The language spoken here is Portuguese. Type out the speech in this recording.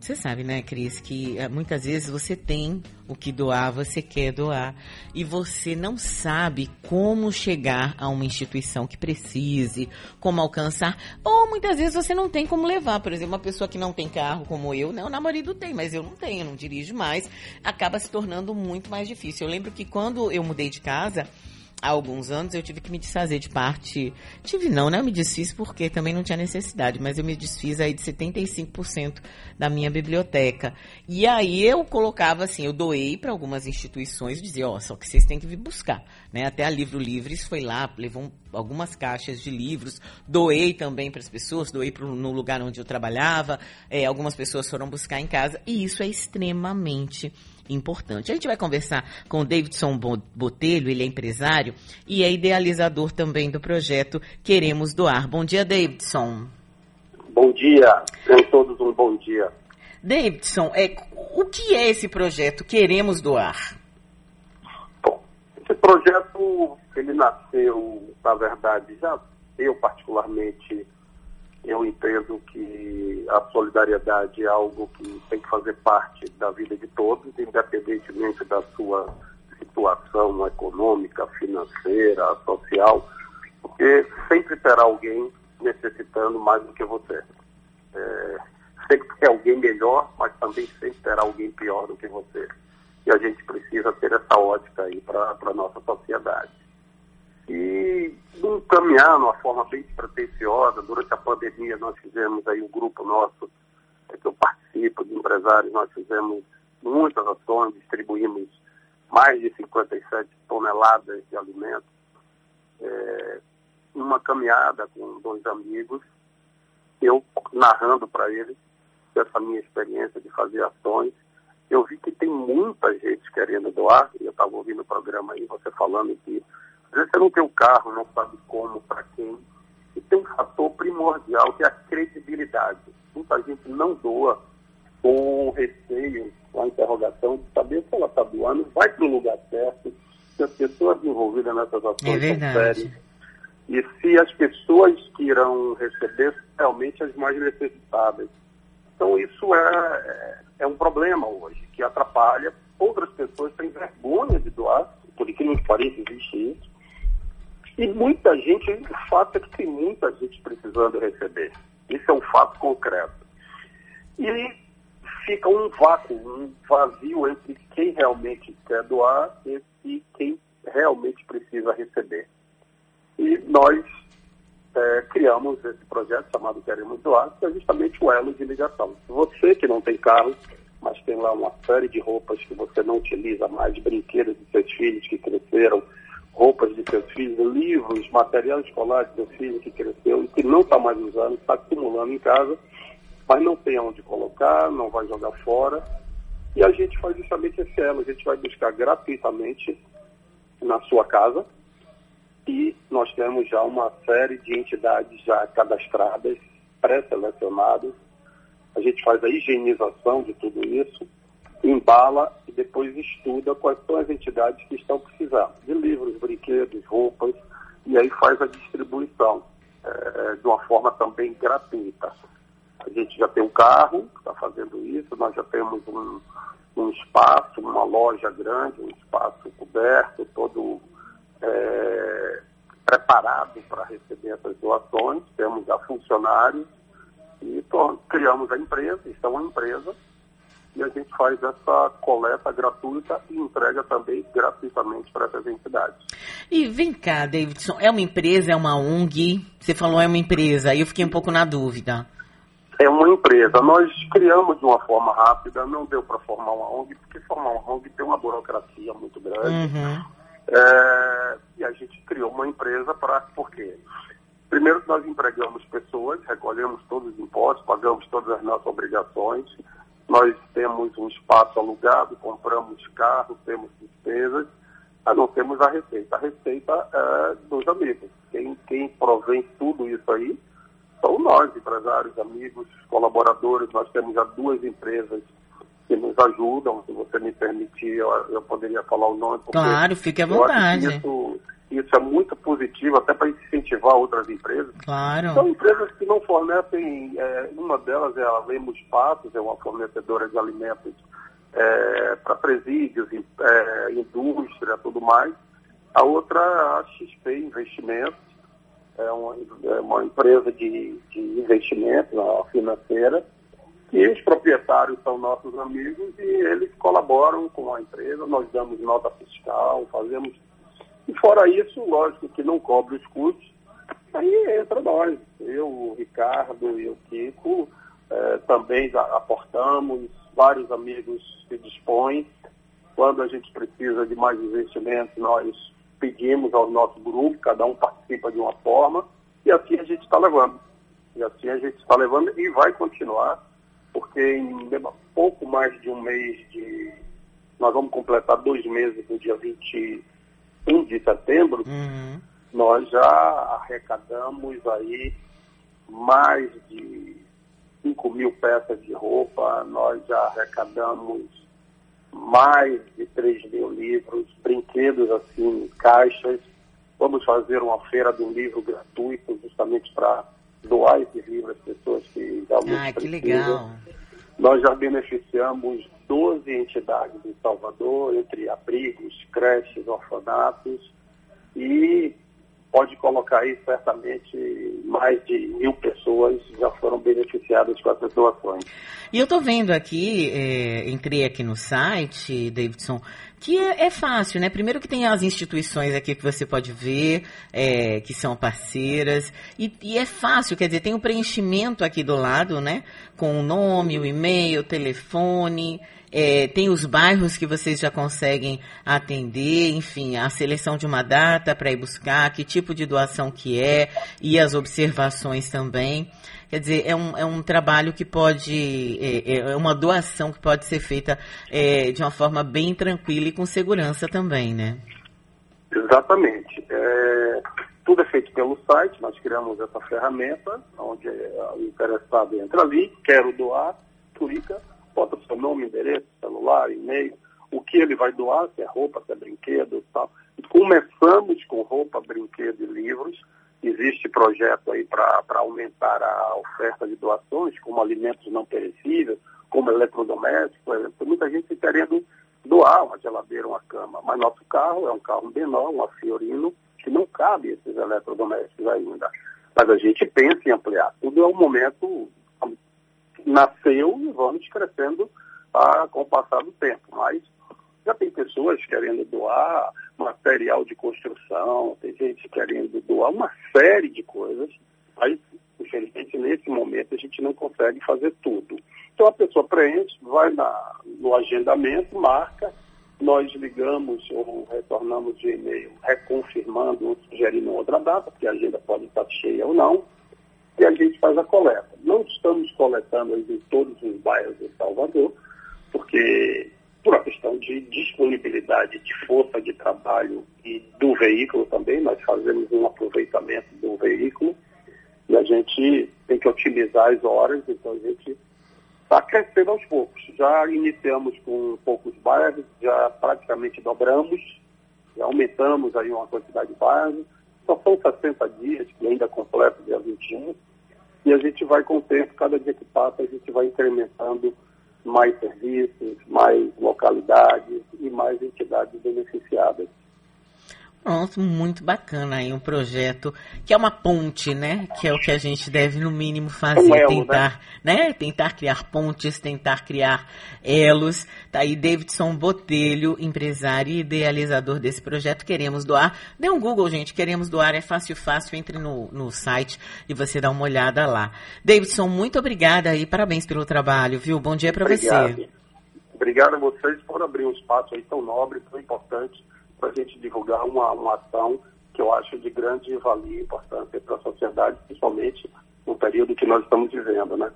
Você sabe, né, Cris, que eh, muitas vezes você tem o que doar, você quer doar, e você não sabe como chegar a uma instituição que precise, como alcançar, ou muitas vezes você não tem como levar. Por exemplo, uma pessoa que não tem carro, como eu, né, o namorado tem, mas eu não tenho, não dirijo mais, acaba se tornando muito mais difícil. Eu lembro que quando eu mudei de casa, há alguns anos eu tive que me desfazer de parte. Tive não, né? Eu me desfiz porque também não tinha necessidade, mas eu me desfiz aí de 75% da minha biblioteca. E aí eu colocava assim, eu doei para algumas instituições dizia, ó, oh, só que vocês têm que vir buscar, né? Até a Livro Livres foi lá, levou algumas caixas de livros, doei também para as pessoas, doei pro, no lugar onde eu trabalhava, é, algumas pessoas foram buscar em casa, e isso é extremamente importante. A gente vai conversar com o Davidson Botelho, ele é empresário e é idealizador também do projeto Queremos Doar. Bom dia, Davidson. Bom dia, tenham todos um bom dia. Davidson, é, o que é esse projeto Queremos Doar? Bom, esse projeto, ele nasceu, na verdade, já eu particularmente a solidariedade é algo que tem que fazer parte da vida de todos, independentemente da sua situação econômica, financeira, social, porque sempre terá alguém necessitando mais do que você. É, sempre tem alguém melhor, mas também sempre terá alguém pior do que você. E a gente precisa ter essa ótica aí para a nossa sociedade. E num caminhar, numa forma bem despretensiosa, durante a pandemia nós fizemos aí um grupo nosso, é, que eu participo, de empresários, nós fizemos muitas ações, distribuímos mais de 57 toneladas de alimentos. É, uma caminhada com dois amigos, eu narrando para eles essa minha experiência de fazer ações, eu vi que tem muita gente querendo doar, eu estava ouvindo o programa aí, você falando que às vezes você não tem o um carro, não sabe como, para quem. E tem um fator primordial que é a credibilidade. Muita gente não doa com receio, com a interrogação de saber se ela está doando, vai para o lugar certo, se as pessoas envolvidas nessas ações é são sérias. E se as pessoas que irão receber realmente as mais necessitadas. Então isso é, é, é um problema hoje, que atrapalha. Outras pessoas têm vergonha de doar, por incrível que pareça, existe isso. E muita gente, o fato é que tem muita gente precisando receber. Isso é um fato concreto. E fica um vácuo, um vazio entre quem realmente quer doar e quem realmente precisa receber. E nós é, criamos esse projeto chamado Queremos Doar, que é justamente o elo de ligação. Você que não tem carro, mas tem lá uma série de roupas que você não utiliza mais, brinquedos de seus filhos que cresceram, roupas de seus filhos, livros, material escolar de seu filho que cresceu e que não está mais usando, está acumulando em casa, mas não tem onde colocar, não vai jogar fora. E a gente faz justamente esse elo, a gente vai buscar gratuitamente na sua casa e nós temos já uma série de entidades já cadastradas, pré-selecionadas. A gente faz a higienização de tudo isso embala e depois estuda quais são as entidades que estão precisando de livros, brinquedos, roupas, e aí faz a distribuição é, de uma forma também gratuita. A gente já tem um carro que está fazendo isso, nós já temos um, um espaço, uma loja grande, um espaço coberto, todo é, preparado para receber essas doações, temos já funcionários e criamos a empresa, estão a empresa, e a gente faz essa coleta gratuita e entrega também gratuitamente para essas entidades. E vem cá, Davidson, é uma empresa, é uma ONG? Você falou é uma empresa, aí eu fiquei um pouco na dúvida. É uma empresa. Nós criamos de uma forma rápida, não deu para formar uma ONG, porque formar uma ONG tem uma burocracia muito grande. Uhum. É, e a gente criou uma empresa para. Por quê? Primeiro, nós empregamos pessoas, recolhemos todos os impostos, pagamos todas as nossas obrigações nós temos um espaço alugado, compramos carro, temos despesas, mas não temos a receita. A receita é dos amigos. Quem, quem provém tudo isso aí são nós, empresários, amigos, colaboradores. Nós temos já duas empresas que nos ajudam. Se você me permitir, eu, eu poderia falar o nome. Claro, fique à vontade. Isso, Isso é muito positivo, até para incentivar outras empresas. Claro. São empresas que não fornecem, é, uma delas é a Lemos Passos, é uma fornecedora de alimentos é, para presídios, é, indústria, tudo mais. A outra é a XP Investimentos, é uma, é uma empresa de, de investimento financeira, e os proprietários são nossos amigos e eles colaboram com a empresa, nós damos nota fiscal, fazemos. E fora isso, lógico que não cobre os custos, aí entra nós, eu, o Ricardo e o Kiko, eh, também aportamos, vários amigos se dispõem. Quando a gente precisa de mais investimentos, nós pedimos ao nosso grupo, cada um participa de uma forma, e assim a gente está levando. E assim a gente está levando e vai continuar porque em pouco mais de um mês de. Nós vamos completar dois meses no dia 21 de setembro, uhum. nós já arrecadamos aí mais de 5 mil peças de roupa, nós já arrecadamos mais de 3 mil livros, brinquedos assim, caixas. Vamos fazer uma feira do livro gratuito justamente para doar esses livros às pessoas que realmente Ah, que legal. Nós já beneficiamos 12 entidades em Salvador, entre abrigos, creches, orfanatos, e pode colocar aí certamente mais de mil pessoas já foram beneficiadas com essas doações. E eu estou vendo aqui, é, entrei aqui no site, Davidson, que é, é, fácil, né? Primeiro que tem as instituições aqui que você pode ver, é, que são parceiras, e, e, é fácil, quer dizer, tem o um preenchimento aqui do lado, né? Com o nome, o e-mail, o telefone, é, tem os bairros que vocês já conseguem atender, enfim, a seleção de uma data para ir buscar, que tipo de doação que é, e as observações também. Quer dizer, é um, é um trabalho que pode, é, é, é uma doação que pode ser feita é, de uma forma bem tranquila e com segurança também, né? Exatamente. É, tudo é feito pelo site, nós criamos essa ferramenta, onde o interessado entra ali, quero doar, clica, bota o seu nome, endereço, celular, e-mail, o que ele vai doar, se é roupa, se é brinquedo e tal. Começamos com roupa, brinquedo e livros, Existe projeto aí para aumentar a oferta de doações, como alimentos não perecíveis, como eletrodomésticos, muita gente querendo doar uma geladeira, uma cama, mas nosso carro é um carro menor, uma Fiorino, que não cabe esses eletrodomésticos ainda. Mas a gente pensa em ampliar. Tudo é um momento nasceu e vamos crescendo ah, com o passar do tempo. Mas já tem pessoas querendo doar material de construção, tem gente querendo doar uma série de coisas, mas, infelizmente, nesse momento a gente não consegue fazer tudo. Então a pessoa preenche, vai na, no agendamento, marca, nós ligamos ou retornamos de e-mail reconfirmando ou sugerindo outra data, porque a agenda pode estar cheia ou não, e a gente faz a coleta. Não estamos coletando em todos os bairros de Salvador, porque por uma questão de disponibilidade de força de trabalho e do veículo também, nós fazemos um aproveitamento do veículo e a gente tem que otimizar as horas, então a gente está crescendo aos poucos. Já iniciamos com poucos bairros, já praticamente dobramos, já aumentamos aí uma quantidade de bairros, só são 60 dias, que ainda completa dia 21, e a gente vai com o tempo, cada dia que passa, a gente vai incrementando mais serviços, mais localidades e mais entidades beneficiadas. Pronto, muito bacana aí um projeto que é uma ponte, né? Que é o que a gente deve no mínimo fazer, elo, tentar, né? né? Tentar criar pontes, tentar criar elos. Tá aí Davidson Botelho, empresário e idealizador desse projeto. Queremos doar. Dê um Google, gente. Queremos doar, é fácil, fácil. Entre no, no site e você dá uma olhada lá. Davidson, muito obrigada e parabéns pelo trabalho, viu? Bom dia para você. Obrigado a vocês por abrir um espaço aí tão nobre, tão importante para a gente divulgar uma, uma ação que eu acho de grande valia e importância para a sociedade, principalmente no período que nós estamos vivendo, né?